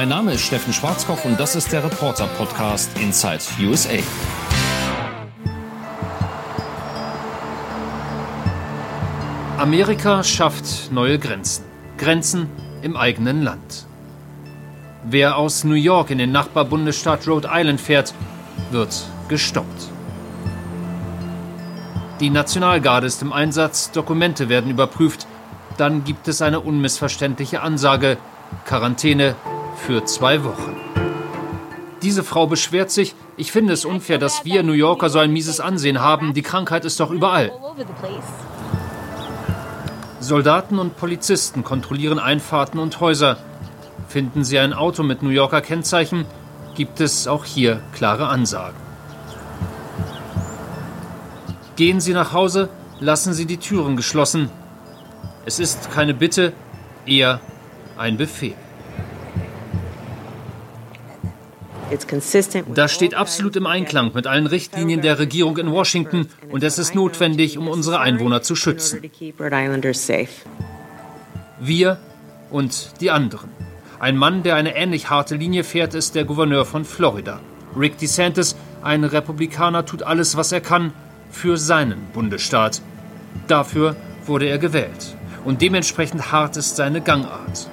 Mein Name ist Steffen Schwarzkopf und das ist der Reporter-Podcast Inside USA. Amerika schafft neue Grenzen. Grenzen im eigenen Land. Wer aus New York in den Nachbarbundesstaat Rhode Island fährt, wird gestoppt. Die Nationalgarde ist im Einsatz, Dokumente werden überprüft. Dann gibt es eine unmissverständliche Ansage: Quarantäne für zwei Wochen. Diese Frau beschwert sich, ich finde es unfair, dass wir New Yorker so ein mieses Ansehen haben. Die Krankheit ist doch überall. Soldaten und Polizisten kontrollieren Einfahrten und Häuser. Finden sie ein Auto mit New Yorker Kennzeichen, gibt es auch hier klare Ansagen. Gehen Sie nach Hause, lassen Sie die Türen geschlossen. Es ist keine Bitte, eher ein Befehl. Das steht absolut im Einklang mit allen Richtlinien der Regierung in Washington und es ist notwendig, um unsere Einwohner zu schützen. Wir und die anderen. Ein Mann, der eine ähnlich harte Linie fährt, ist der Gouverneur von Florida. Rick DeSantis, ein Republikaner, tut alles, was er kann für seinen Bundesstaat. Dafür wurde er gewählt. Und dementsprechend hart ist seine Gangart.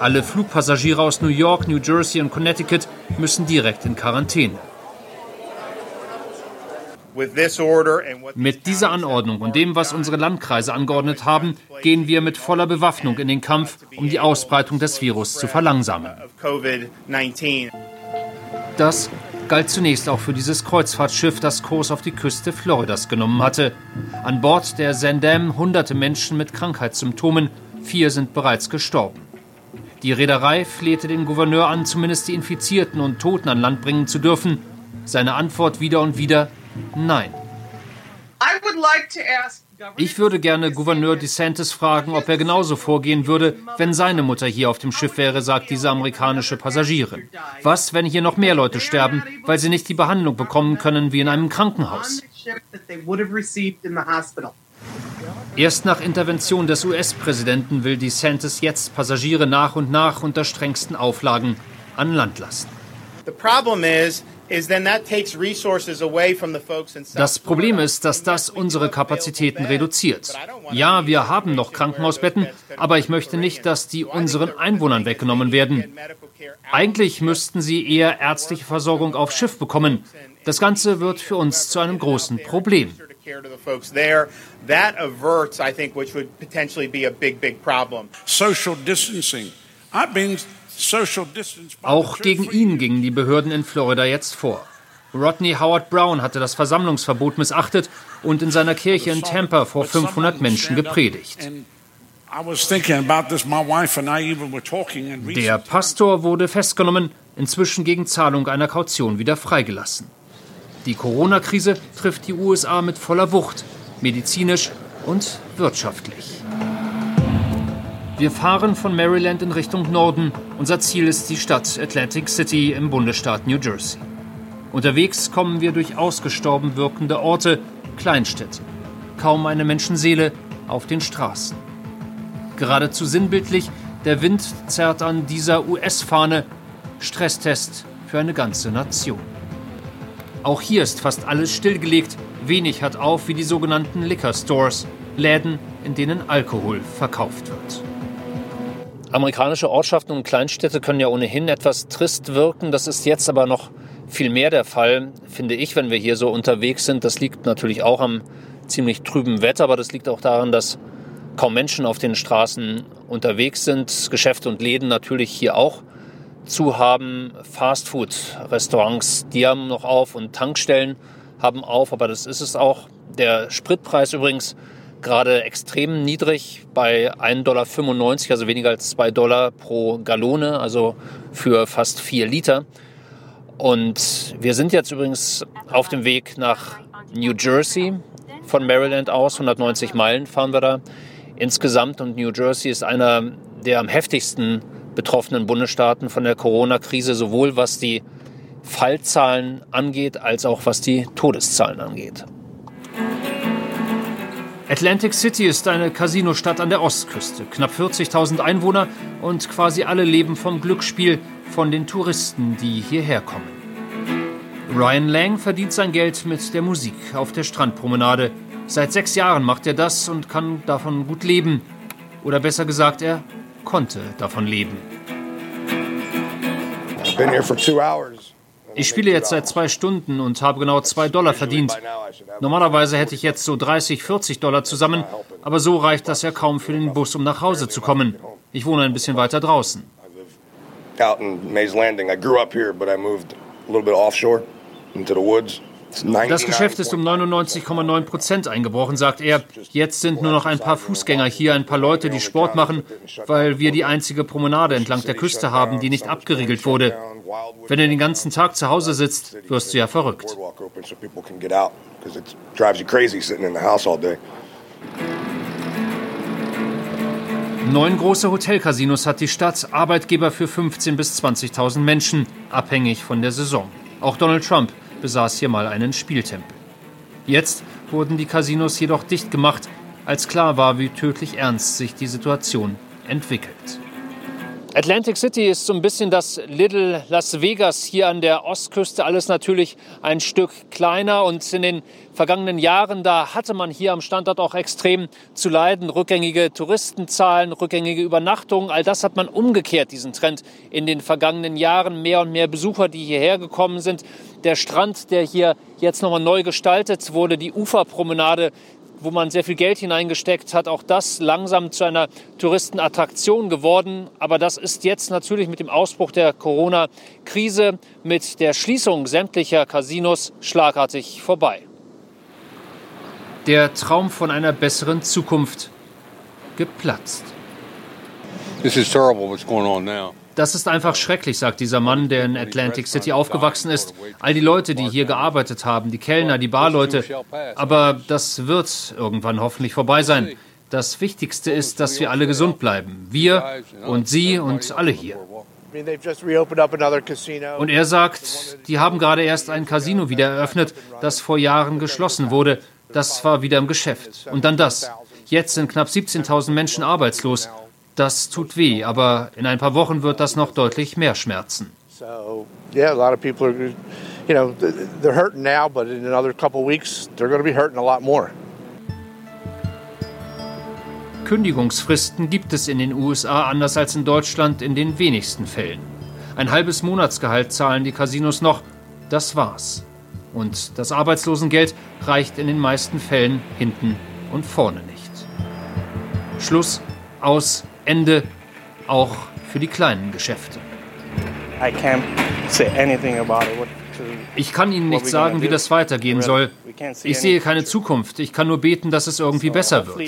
Alle Flugpassagiere aus New York, New Jersey und Connecticut müssen direkt in Quarantäne. Mit dieser Anordnung und dem, was unsere Landkreise angeordnet haben, gehen wir mit voller Bewaffnung in den Kampf, um die Ausbreitung des Virus zu verlangsamen. Das galt zunächst auch für dieses Kreuzfahrtschiff, das Kurs auf die Küste Floridas genommen hatte. An Bord der Zandam hunderte Menschen mit Krankheitssymptomen, vier sind bereits gestorben. Die Reederei flehte den Gouverneur an, zumindest die Infizierten und Toten an Land bringen zu dürfen. Seine Antwort wieder und wieder Nein. Ich würde gerne Gouverneur DeSantis fragen, ob er genauso vorgehen würde, wenn seine Mutter hier auf dem Schiff wäre, sagt diese amerikanische Passagierin. Was, wenn hier noch mehr Leute sterben, weil sie nicht die Behandlung bekommen können wie in einem Krankenhaus? Erst nach Intervention des US-Präsidenten will DeSantis jetzt Passagiere nach und nach unter strengsten Auflagen an Land lassen. Das Problem ist, dass das unsere Kapazitäten reduziert. Ja, wir haben noch Krankenhausbetten, aber ich möchte nicht, dass die unseren Einwohnern weggenommen werden. Eigentlich müssten sie eher ärztliche Versorgung auf Schiff bekommen. Das Ganze wird für uns zu einem großen Problem care to the folks there. That averts, I think, which would potentially be a big, big problem. Social distancing. I've been social distance. Auch gegen ihn gingen die Behörden in Florida jetzt vor. Rodney Howard Brown hatte das Versammlungsverbot missachtet und in seiner Kirche in Tampa vor 500 Menschen gepredigt. Der Pastor wurde festgenommen, inzwischen gegen Zahlung einer Kaution wieder freigelassen. Die Corona-Krise trifft die USA mit voller Wucht, medizinisch und wirtschaftlich. Wir fahren von Maryland in Richtung Norden. Unser Ziel ist die Stadt Atlantic City im Bundesstaat New Jersey. Unterwegs kommen wir durch ausgestorben wirkende Orte, Kleinstädte. Kaum eine Menschenseele auf den Straßen. Geradezu sinnbildlich, der Wind zerrt an dieser US-Fahne. Stresstest für eine ganze Nation. Auch hier ist fast alles stillgelegt. Wenig hat auf wie die sogenannten Liquor Stores, Läden, in denen Alkohol verkauft wird. Amerikanische Ortschaften und Kleinstädte können ja ohnehin etwas trist wirken. Das ist jetzt aber noch viel mehr der Fall, finde ich, wenn wir hier so unterwegs sind. Das liegt natürlich auch am ziemlich trüben Wetter, aber das liegt auch daran, dass kaum Menschen auf den Straßen unterwegs sind. Geschäfte und Läden natürlich hier auch zu haben. Fastfood-Restaurants, die haben noch auf und Tankstellen haben auf, aber das ist es auch. Der Spritpreis übrigens gerade extrem niedrig bei 1,95 Dollar, also weniger als 2 Dollar pro Gallone, also für fast 4 Liter. Und wir sind jetzt übrigens auf dem Weg nach New Jersey von Maryland aus. 190 Meilen fahren wir da insgesamt. Und New Jersey ist einer der am heftigsten betroffenen Bundesstaaten von der Corona-Krise, sowohl was die Fallzahlen angeht, als auch was die Todeszahlen angeht. Atlantic City ist eine Casinostadt an der Ostküste. Knapp 40.000 Einwohner und quasi alle leben vom Glücksspiel, von den Touristen, die hierher kommen. Ryan Lang verdient sein Geld mit der Musik auf der Strandpromenade. Seit sechs Jahren macht er das und kann davon gut leben. Oder besser gesagt, er konnte davon leben. Ich spiele jetzt seit zwei Stunden und habe genau zwei Dollar verdient. Normalerweise hätte ich jetzt so 30, 40 Dollar zusammen, aber so reicht das ja kaum für den Bus, um nach Hause zu kommen. Ich wohne ein bisschen weiter draußen. Out in Mays Landing. I grew up here, but I moved a little bit offshore into the woods. Das Geschäft ist um 99,9 Prozent eingebrochen, sagt er. Jetzt sind nur noch ein paar Fußgänger hier, ein paar Leute, die Sport machen, weil wir die einzige Promenade entlang der Küste haben, die nicht abgeriegelt wurde. Wenn du den ganzen Tag zu Hause sitzt, wirst du ja verrückt. Neun große Hotelcasinos hat die Stadt, Arbeitgeber für 15.000 bis 20.000 Menschen, abhängig von der Saison. Auch Donald Trump besaß hier mal einen Spieltempel. Jetzt wurden die Casinos jedoch dicht gemacht, als klar war, wie tödlich ernst sich die Situation entwickelt. Atlantic City ist so ein bisschen das Little Las Vegas hier an der Ostküste. Alles natürlich ein Stück kleiner. Und in den vergangenen Jahren, da hatte man hier am Standort auch extrem zu leiden. Rückgängige Touristenzahlen, rückgängige Übernachtungen. All das hat man umgekehrt, diesen Trend in den vergangenen Jahren. Mehr und mehr Besucher, die hierher gekommen sind. Der Strand, der hier jetzt nochmal neu gestaltet wurde, die Uferpromenade, wo man sehr viel Geld hineingesteckt hat, auch das langsam zu einer Touristenattraktion geworden. Aber das ist jetzt natürlich mit dem Ausbruch der Corona-Krise, mit der Schließung sämtlicher Casinos schlagartig vorbei. Der Traum von einer besseren Zukunft geplatzt. This is terrible what's going on now. Das ist einfach schrecklich, sagt dieser Mann, der in Atlantic City aufgewachsen ist. All die Leute, die hier gearbeitet haben, die Kellner, die Barleute. Aber das wird irgendwann hoffentlich vorbei sein. Das Wichtigste ist, dass wir alle gesund bleiben. Wir und Sie und alle hier. Und er sagt, die haben gerade erst ein Casino wieder eröffnet, das vor Jahren geschlossen wurde. Das war wieder im Geschäft. Und dann das. Jetzt sind knapp 17.000 Menschen arbeitslos. Das tut weh, aber in ein paar Wochen wird das noch deutlich mehr schmerzen. Kündigungsfristen gibt es in den USA anders als in Deutschland in den wenigsten Fällen. Ein halbes Monatsgehalt zahlen die Casinos noch, das war's. Und das Arbeitslosengeld reicht in den meisten Fällen hinten und vorne nicht. Schluss, aus, Ende auch für die kleinen Geschäfte. Ich kann Ihnen nicht sagen, wie das weitergehen soll. Ich sehe keine Zukunft. Ich kann nur beten, dass es irgendwie besser wird.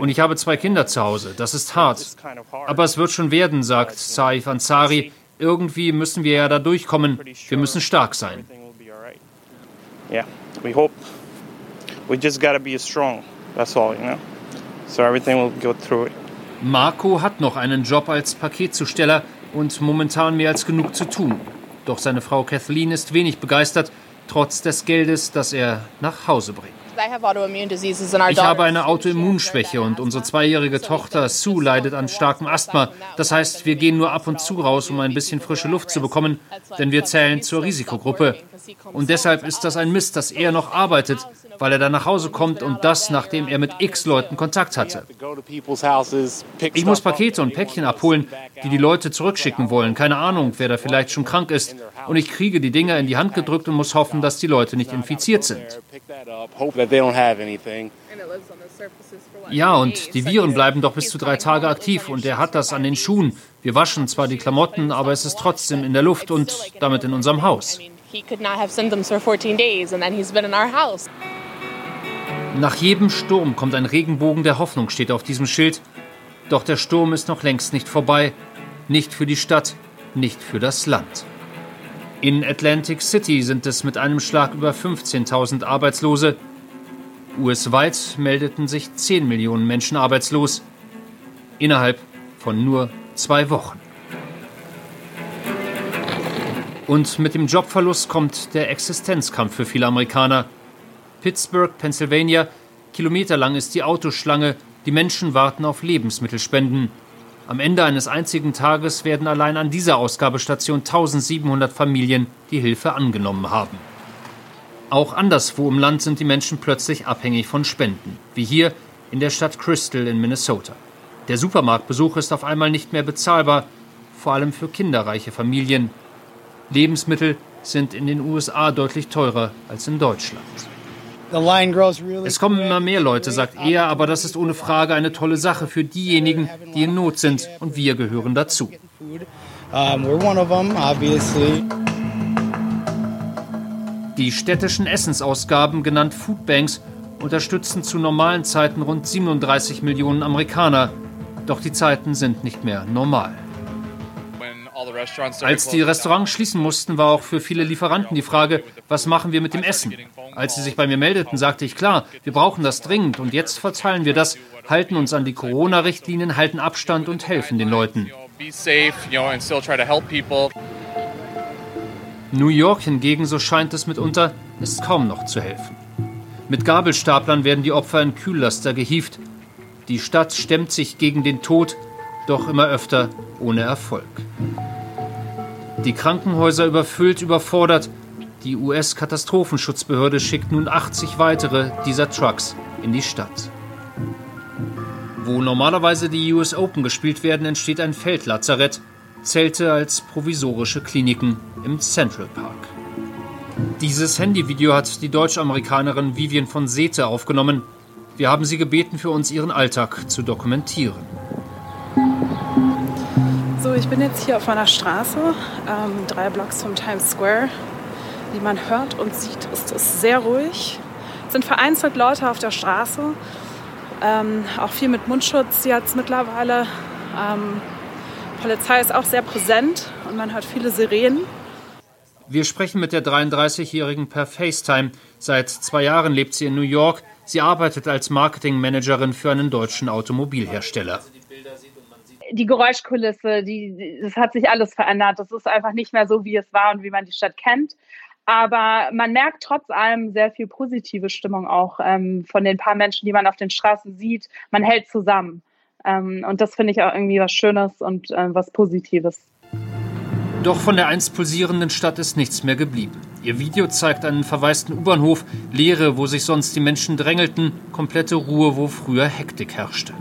Und ich habe zwei Kinder zu Hause. Das ist hart. Aber es wird schon werden, sagt Saif Ansari. Irgendwie müssen wir ja da durchkommen. Wir müssen stark sein. Yeah, we hope. We just gotta be strong. That's all, you know. So everything will go through it. Marco hat noch einen Job als Paketzusteller und momentan mehr als genug zu tun. Doch seine Frau Kathleen ist wenig begeistert, trotz des Geldes, das er nach Hause bringt. Ich habe eine Autoimmunschwäche und unsere zweijährige Tochter Sue leidet an starkem Asthma. Das heißt, wir gehen nur ab und zu raus, um ein bisschen frische Luft zu bekommen, denn wir zählen zur Risikogruppe. Und deshalb ist das ein Mist, dass er noch arbeitet, weil er dann nach Hause kommt und das, nachdem er mit x Leuten Kontakt hatte. Ich muss Pakete und Päckchen abholen, die die Leute zurückschicken wollen. Keine Ahnung, wer da vielleicht schon krank ist. Und ich kriege die Dinger in die Hand gedrückt und muss hoffen, dass die Leute nicht infiziert sind. Ja, und die Viren bleiben doch bis zu drei Tage aktiv und er hat das an den Schuhen. Wir waschen zwar die Klamotten, aber es ist trotzdem in der Luft und damit in unserem Haus. Nach jedem Sturm kommt ein Regenbogen der Hoffnung, steht auf diesem Schild. Doch der Sturm ist noch längst nicht vorbei. Nicht für die Stadt, nicht für das Land. In Atlantic City sind es mit einem Schlag über 15.000 Arbeitslose. US-weit meldeten sich 10 Millionen Menschen arbeitslos. Innerhalb von nur zwei Wochen. Und mit dem Jobverlust kommt der Existenzkampf für viele Amerikaner. Pittsburgh, Pennsylvania. Kilometerlang ist die Autoschlange. Die Menschen warten auf Lebensmittelspenden. Am Ende eines einzigen Tages werden allein an dieser Ausgabestation 1700 Familien die Hilfe angenommen haben. Auch anderswo im Land sind die Menschen plötzlich abhängig von Spenden, wie hier in der Stadt Crystal in Minnesota. Der Supermarktbesuch ist auf einmal nicht mehr bezahlbar, vor allem für kinderreiche Familien. Lebensmittel sind in den USA deutlich teurer als in Deutschland. Es kommen immer mehr Leute, sagt er, aber das ist ohne Frage eine tolle Sache für diejenigen, die in Not sind, und wir gehören dazu. Die städtischen Essensausgaben, genannt Foodbanks, unterstützen zu normalen Zeiten rund 37 Millionen Amerikaner. Doch die Zeiten sind nicht mehr normal. Als die Restaurants schließen mussten, war auch für viele Lieferanten die Frage, was machen wir mit dem Essen? Als sie sich bei mir meldeten, sagte ich klar, wir brauchen das dringend und jetzt verteilen wir das, halten uns an die Corona-Richtlinien, halten Abstand und helfen den Leuten. New York hingegen, so scheint es mitunter, ist kaum noch zu helfen. Mit Gabelstaplern werden die Opfer in Kühllaster gehievt. Die Stadt stemmt sich gegen den Tod, doch immer öfter ohne Erfolg. Die Krankenhäuser überfüllt, überfordert. Die US-Katastrophenschutzbehörde schickt nun 80 weitere dieser Trucks in die Stadt. Wo normalerweise die US Open gespielt werden, entsteht ein Feldlazarett, Zelte als provisorische Kliniken im Central Park. Dieses Handyvideo hat die Deutsch-Amerikanerin Vivian von Sete aufgenommen. Wir haben sie gebeten, für uns ihren Alltag zu dokumentieren. Ich bin jetzt hier auf meiner Straße, ähm, drei Blocks vom Times Square. Wie man hört und sieht, ist es sehr ruhig. Es sind vereinzelt Leute auf der Straße, ähm, auch viel mit Mundschutz jetzt mittlerweile. Ähm, Polizei ist auch sehr präsent und man hört viele Sirenen. Wir sprechen mit der 33-Jährigen per FaceTime. Seit zwei Jahren lebt sie in New York. Sie arbeitet als Marketingmanagerin für einen deutschen Automobilhersteller die Geräuschkulisse, die, das hat sich alles verändert. Das ist einfach nicht mehr so, wie es war und wie man die Stadt kennt. Aber man merkt trotz allem sehr viel positive Stimmung auch ähm, von den paar Menschen, die man auf den Straßen sieht. Man hält zusammen. Ähm, und das finde ich auch irgendwie was Schönes und äh, was Positives. Doch von der einst pulsierenden Stadt ist nichts mehr geblieben. Ihr Video zeigt einen verwaisten U-Bahnhof, Leere, wo sich sonst die Menschen drängelten, komplette Ruhe, wo früher Hektik herrschte.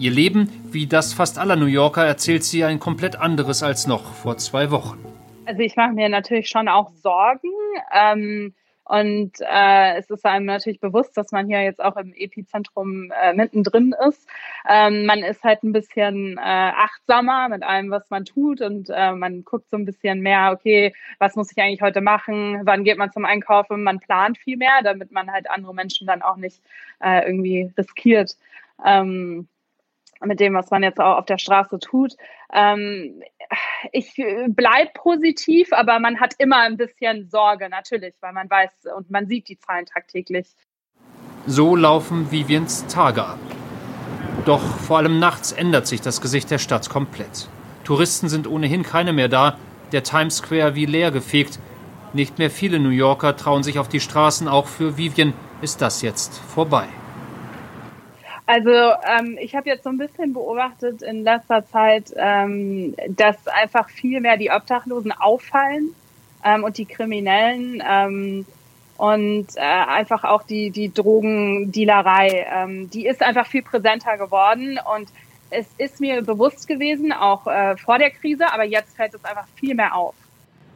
Ihr Leben, wie das fast aller New Yorker, erzählt sie ein komplett anderes als noch vor zwei Wochen. Also ich mache mir natürlich schon auch Sorgen. Ähm, und äh, es ist einem natürlich bewusst, dass man hier jetzt auch im Epizentrum äh, mittendrin ist. Ähm, man ist halt ein bisschen äh, achtsamer mit allem, was man tut und äh, man guckt so ein bisschen mehr, okay, was muss ich eigentlich heute machen? Wann geht man zum Einkaufen? Man plant viel mehr, damit man halt andere Menschen dann auch nicht äh, irgendwie riskiert. Ähm, mit dem, was man jetzt auch auf der Straße tut. Ähm, ich bleibe positiv, aber man hat immer ein bisschen Sorge, natürlich, weil man weiß und man sieht die Zahlen tagtäglich. So laufen Viviens Tage ab. Doch vor allem nachts ändert sich das Gesicht der Stadt komplett. Touristen sind ohnehin keine mehr da, der Times Square wie leer gefegt. Nicht mehr viele New Yorker trauen sich auf die Straßen, auch für Vivian ist das jetzt vorbei. Also ähm, ich habe jetzt so ein bisschen beobachtet in letzter Zeit, ähm, dass einfach viel mehr die Obdachlosen auffallen ähm, und die Kriminellen ähm, und äh, einfach auch die, die Drogendealerei. Ähm, die ist einfach viel präsenter geworden und es ist mir bewusst gewesen, auch äh, vor der Krise, aber jetzt fällt es einfach viel mehr auf.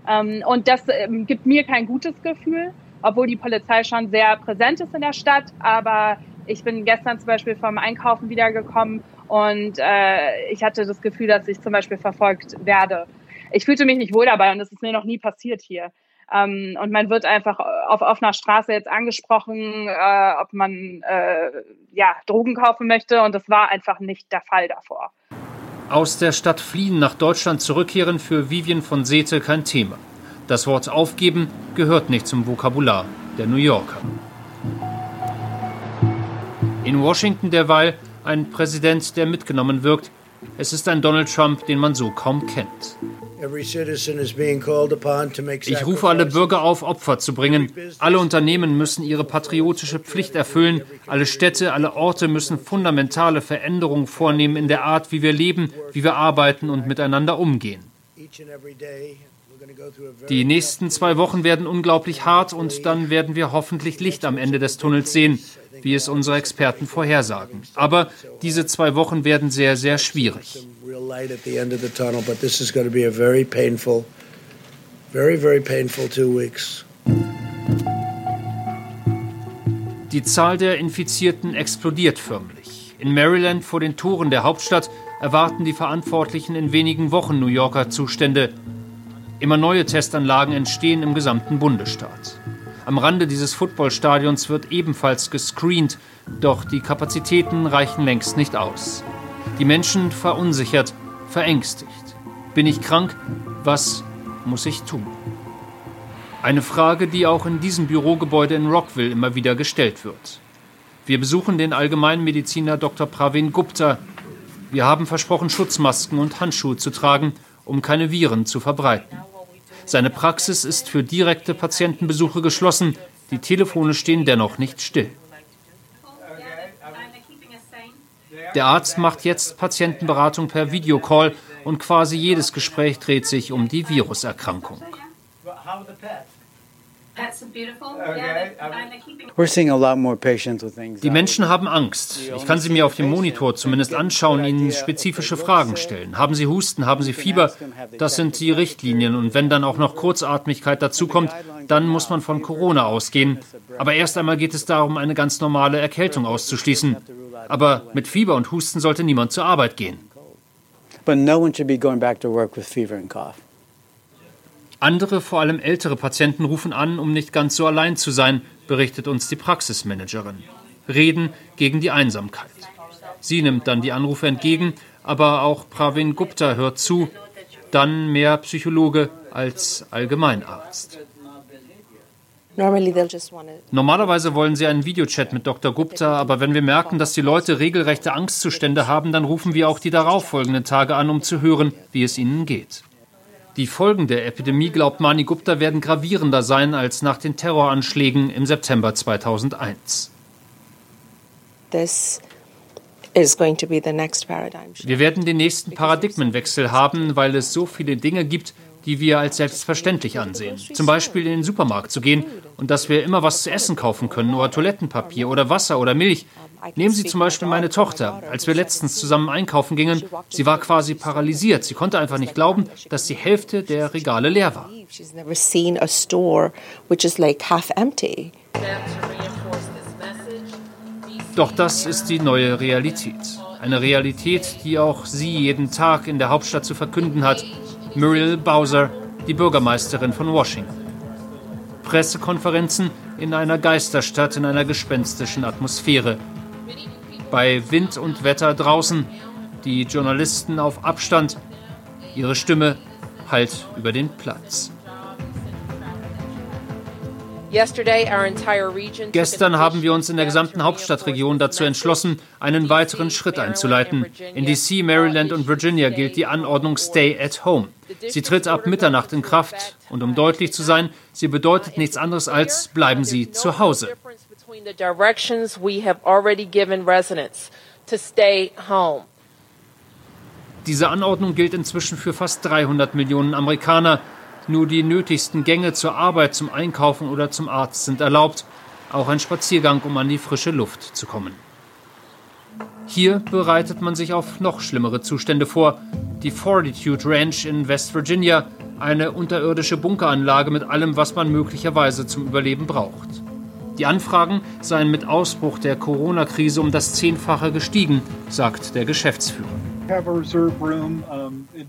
Ähm, und das ähm, gibt mir kein gutes Gefühl, obwohl die Polizei schon sehr präsent ist in der Stadt, aber ich bin gestern zum Beispiel vom Einkaufen wiedergekommen und äh, ich hatte das Gefühl, dass ich zum Beispiel verfolgt werde. Ich fühlte mich nicht wohl dabei und das ist mir noch nie passiert hier. Ähm, und man wird einfach auf offener Straße jetzt angesprochen, äh, ob man äh, ja, Drogen kaufen möchte und das war einfach nicht der Fall davor. Aus der Stadt fliehen, nach Deutschland zurückkehren für Vivian von Sete kein Thema. Das Wort aufgeben gehört nicht zum Vokabular der New Yorker. In Washington derweil ein Präsident, der mitgenommen wirkt. Es ist ein Donald Trump, den man so kaum kennt. Ich rufe alle Bürger auf, Opfer zu bringen. Alle Unternehmen müssen ihre patriotische Pflicht erfüllen. Alle Städte, alle Orte müssen fundamentale Veränderungen vornehmen in der Art, wie wir leben, wie wir arbeiten und miteinander umgehen. Die nächsten zwei Wochen werden unglaublich hart und dann werden wir hoffentlich Licht am Ende des Tunnels sehen, wie es unsere Experten vorhersagen. Aber diese zwei Wochen werden sehr, sehr schwierig. Die Zahl der Infizierten explodiert förmlich. In Maryland vor den Toren der Hauptstadt erwarten die Verantwortlichen in wenigen Wochen New Yorker Zustände. Immer neue Testanlagen entstehen im gesamten Bundesstaat. Am Rande dieses Footballstadions wird ebenfalls gescreent, doch die Kapazitäten reichen längst nicht aus. Die Menschen verunsichert, verängstigt. Bin ich krank? Was muss ich tun? Eine Frage, die auch in diesem Bürogebäude in Rockville immer wieder gestellt wird. Wir besuchen den Allgemeinmediziner Dr. Pravin Gupta. Wir haben versprochen, Schutzmasken und Handschuhe zu tragen, um keine Viren zu verbreiten. Seine Praxis ist für direkte Patientenbesuche geschlossen. Die Telefone stehen dennoch nicht still. Der Arzt macht jetzt Patientenberatung per Videocall und quasi jedes Gespräch dreht sich um die Viruserkrankung. Die Menschen haben Angst. Ich kann sie mir auf dem Monitor zumindest anschauen, ihnen spezifische Fragen stellen. Haben sie Husten, haben sie Fieber? Das sind die Richtlinien. Und wenn dann auch noch Kurzatmigkeit dazukommt, dann muss man von Corona ausgehen. Aber erst einmal geht es darum, eine ganz normale Erkältung auszuschließen. Aber mit Fieber und Husten sollte niemand zur Arbeit gehen. But no one should be going back to work with fever and cough. Andere, vor allem ältere Patienten rufen an, um nicht ganz so allein zu sein, berichtet uns die Praxismanagerin. Reden gegen die Einsamkeit. Sie nimmt dann die Anrufe entgegen, aber auch Pravin Gupta hört zu, dann mehr Psychologe als Allgemeinarzt. Normalerweise wollen sie einen Videochat mit Dr. Gupta, aber wenn wir merken, dass die Leute regelrechte Angstzustände haben, dann rufen wir auch die darauffolgenden Tage an, um zu hören, wie es ihnen geht. Die Folgen der Epidemie, glaubt Mani Gupta, werden gravierender sein als nach den Terroranschlägen im September 2001. Wir werden den nächsten Paradigmenwechsel haben, weil es so viele Dinge gibt, die wir als selbstverständlich ansehen. Zum Beispiel in den Supermarkt zu gehen und dass wir immer was zu essen kaufen können oder Toilettenpapier oder Wasser oder Milch. Nehmen Sie zum Beispiel meine Tochter. Als wir letztens zusammen einkaufen gingen, sie war quasi paralysiert. Sie konnte einfach nicht glauben, dass die Hälfte der Regale leer war. Doch das ist die neue Realität. Eine Realität, die auch sie jeden Tag in der Hauptstadt zu verkünden hat. Muriel Bowser, die Bürgermeisterin von Washington. Pressekonferenzen in einer Geisterstadt in einer gespenstischen Atmosphäre. Bei Wind und Wetter draußen, die Journalisten auf Abstand, ihre Stimme halt über den Platz. Gestern haben wir uns in der gesamten Hauptstadtregion dazu entschlossen, einen weiteren Schritt einzuleiten. In DC, Maryland und Virginia gilt die Anordnung Stay at Home. Sie tritt ab Mitternacht in Kraft und um deutlich zu sein, sie bedeutet nichts anderes als bleiben Sie zu Hause. Diese Anordnung gilt inzwischen für fast 300 Millionen Amerikaner. Nur die nötigsten Gänge zur Arbeit, zum Einkaufen oder zum Arzt sind erlaubt, auch ein Spaziergang, um an die frische Luft zu kommen. Hier bereitet man sich auf noch schlimmere Zustände vor. Die Fortitude Ranch in West Virginia, eine unterirdische Bunkeranlage mit allem, was man möglicherweise zum Überleben braucht. Die Anfragen seien mit Ausbruch der Corona-Krise um das Zehnfache gestiegen, sagt der Geschäftsführer.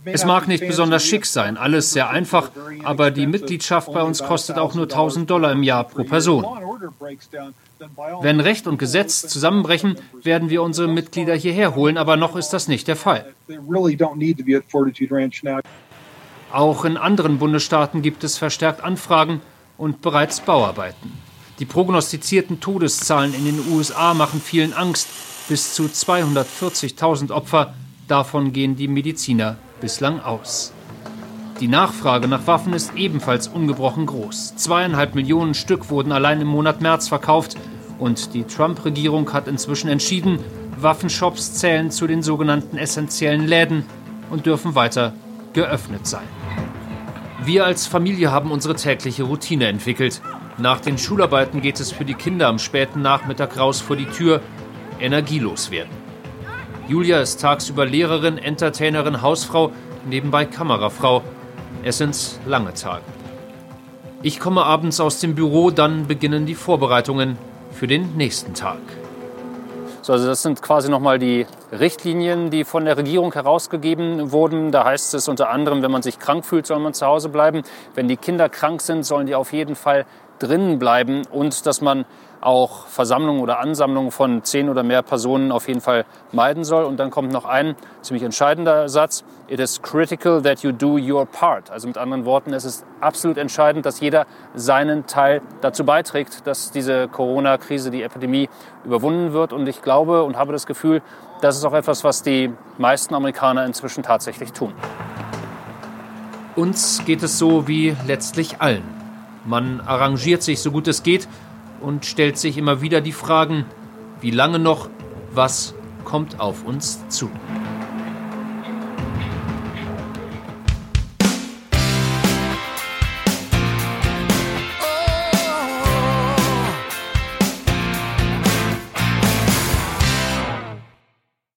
Es mag nicht besonders schick sein, alles sehr einfach, aber die Mitgliedschaft bei uns kostet auch nur 1000 Dollar im Jahr pro Person. Wenn Recht und Gesetz zusammenbrechen, werden wir unsere Mitglieder hierher holen, aber noch ist das nicht der Fall. Auch in anderen Bundesstaaten gibt es verstärkt Anfragen und bereits Bauarbeiten. Die prognostizierten Todeszahlen in den USA machen vielen Angst. Bis zu 240.000 Opfer Davon gehen die Mediziner bislang aus. Die Nachfrage nach Waffen ist ebenfalls ungebrochen groß. Zweieinhalb Millionen Stück wurden allein im Monat März verkauft. Und die Trump-Regierung hat inzwischen entschieden, Waffenshops zählen zu den sogenannten essentiellen Läden und dürfen weiter geöffnet sein. Wir als Familie haben unsere tägliche Routine entwickelt. Nach den Schularbeiten geht es für die Kinder am späten Nachmittag raus vor die Tür, energielos werden. Julia ist tagsüber Lehrerin, Entertainerin, Hausfrau, nebenbei Kamerafrau. Es sind lange Tage. Ich komme abends aus dem Büro, dann beginnen die Vorbereitungen für den nächsten Tag. So, also das sind quasi nochmal die Richtlinien, die von der Regierung herausgegeben wurden. Da heißt es unter anderem, wenn man sich krank fühlt, soll man zu Hause bleiben. Wenn die Kinder krank sind, sollen die auf jeden Fall drinnen bleiben und dass man auch Versammlungen oder Ansammlungen von zehn oder mehr Personen auf jeden Fall meiden soll. Und dann kommt noch ein ziemlich entscheidender Satz. It is critical that you do your part. Also mit anderen Worten, es ist absolut entscheidend, dass jeder seinen Teil dazu beiträgt, dass diese Corona-Krise, die Epidemie überwunden wird. Und ich glaube und habe das Gefühl, das ist auch etwas, was die meisten Amerikaner inzwischen tatsächlich tun. Uns geht es so wie letztlich allen. Man arrangiert sich so gut es geht und stellt sich immer wieder die Fragen, wie lange noch, was kommt auf uns zu.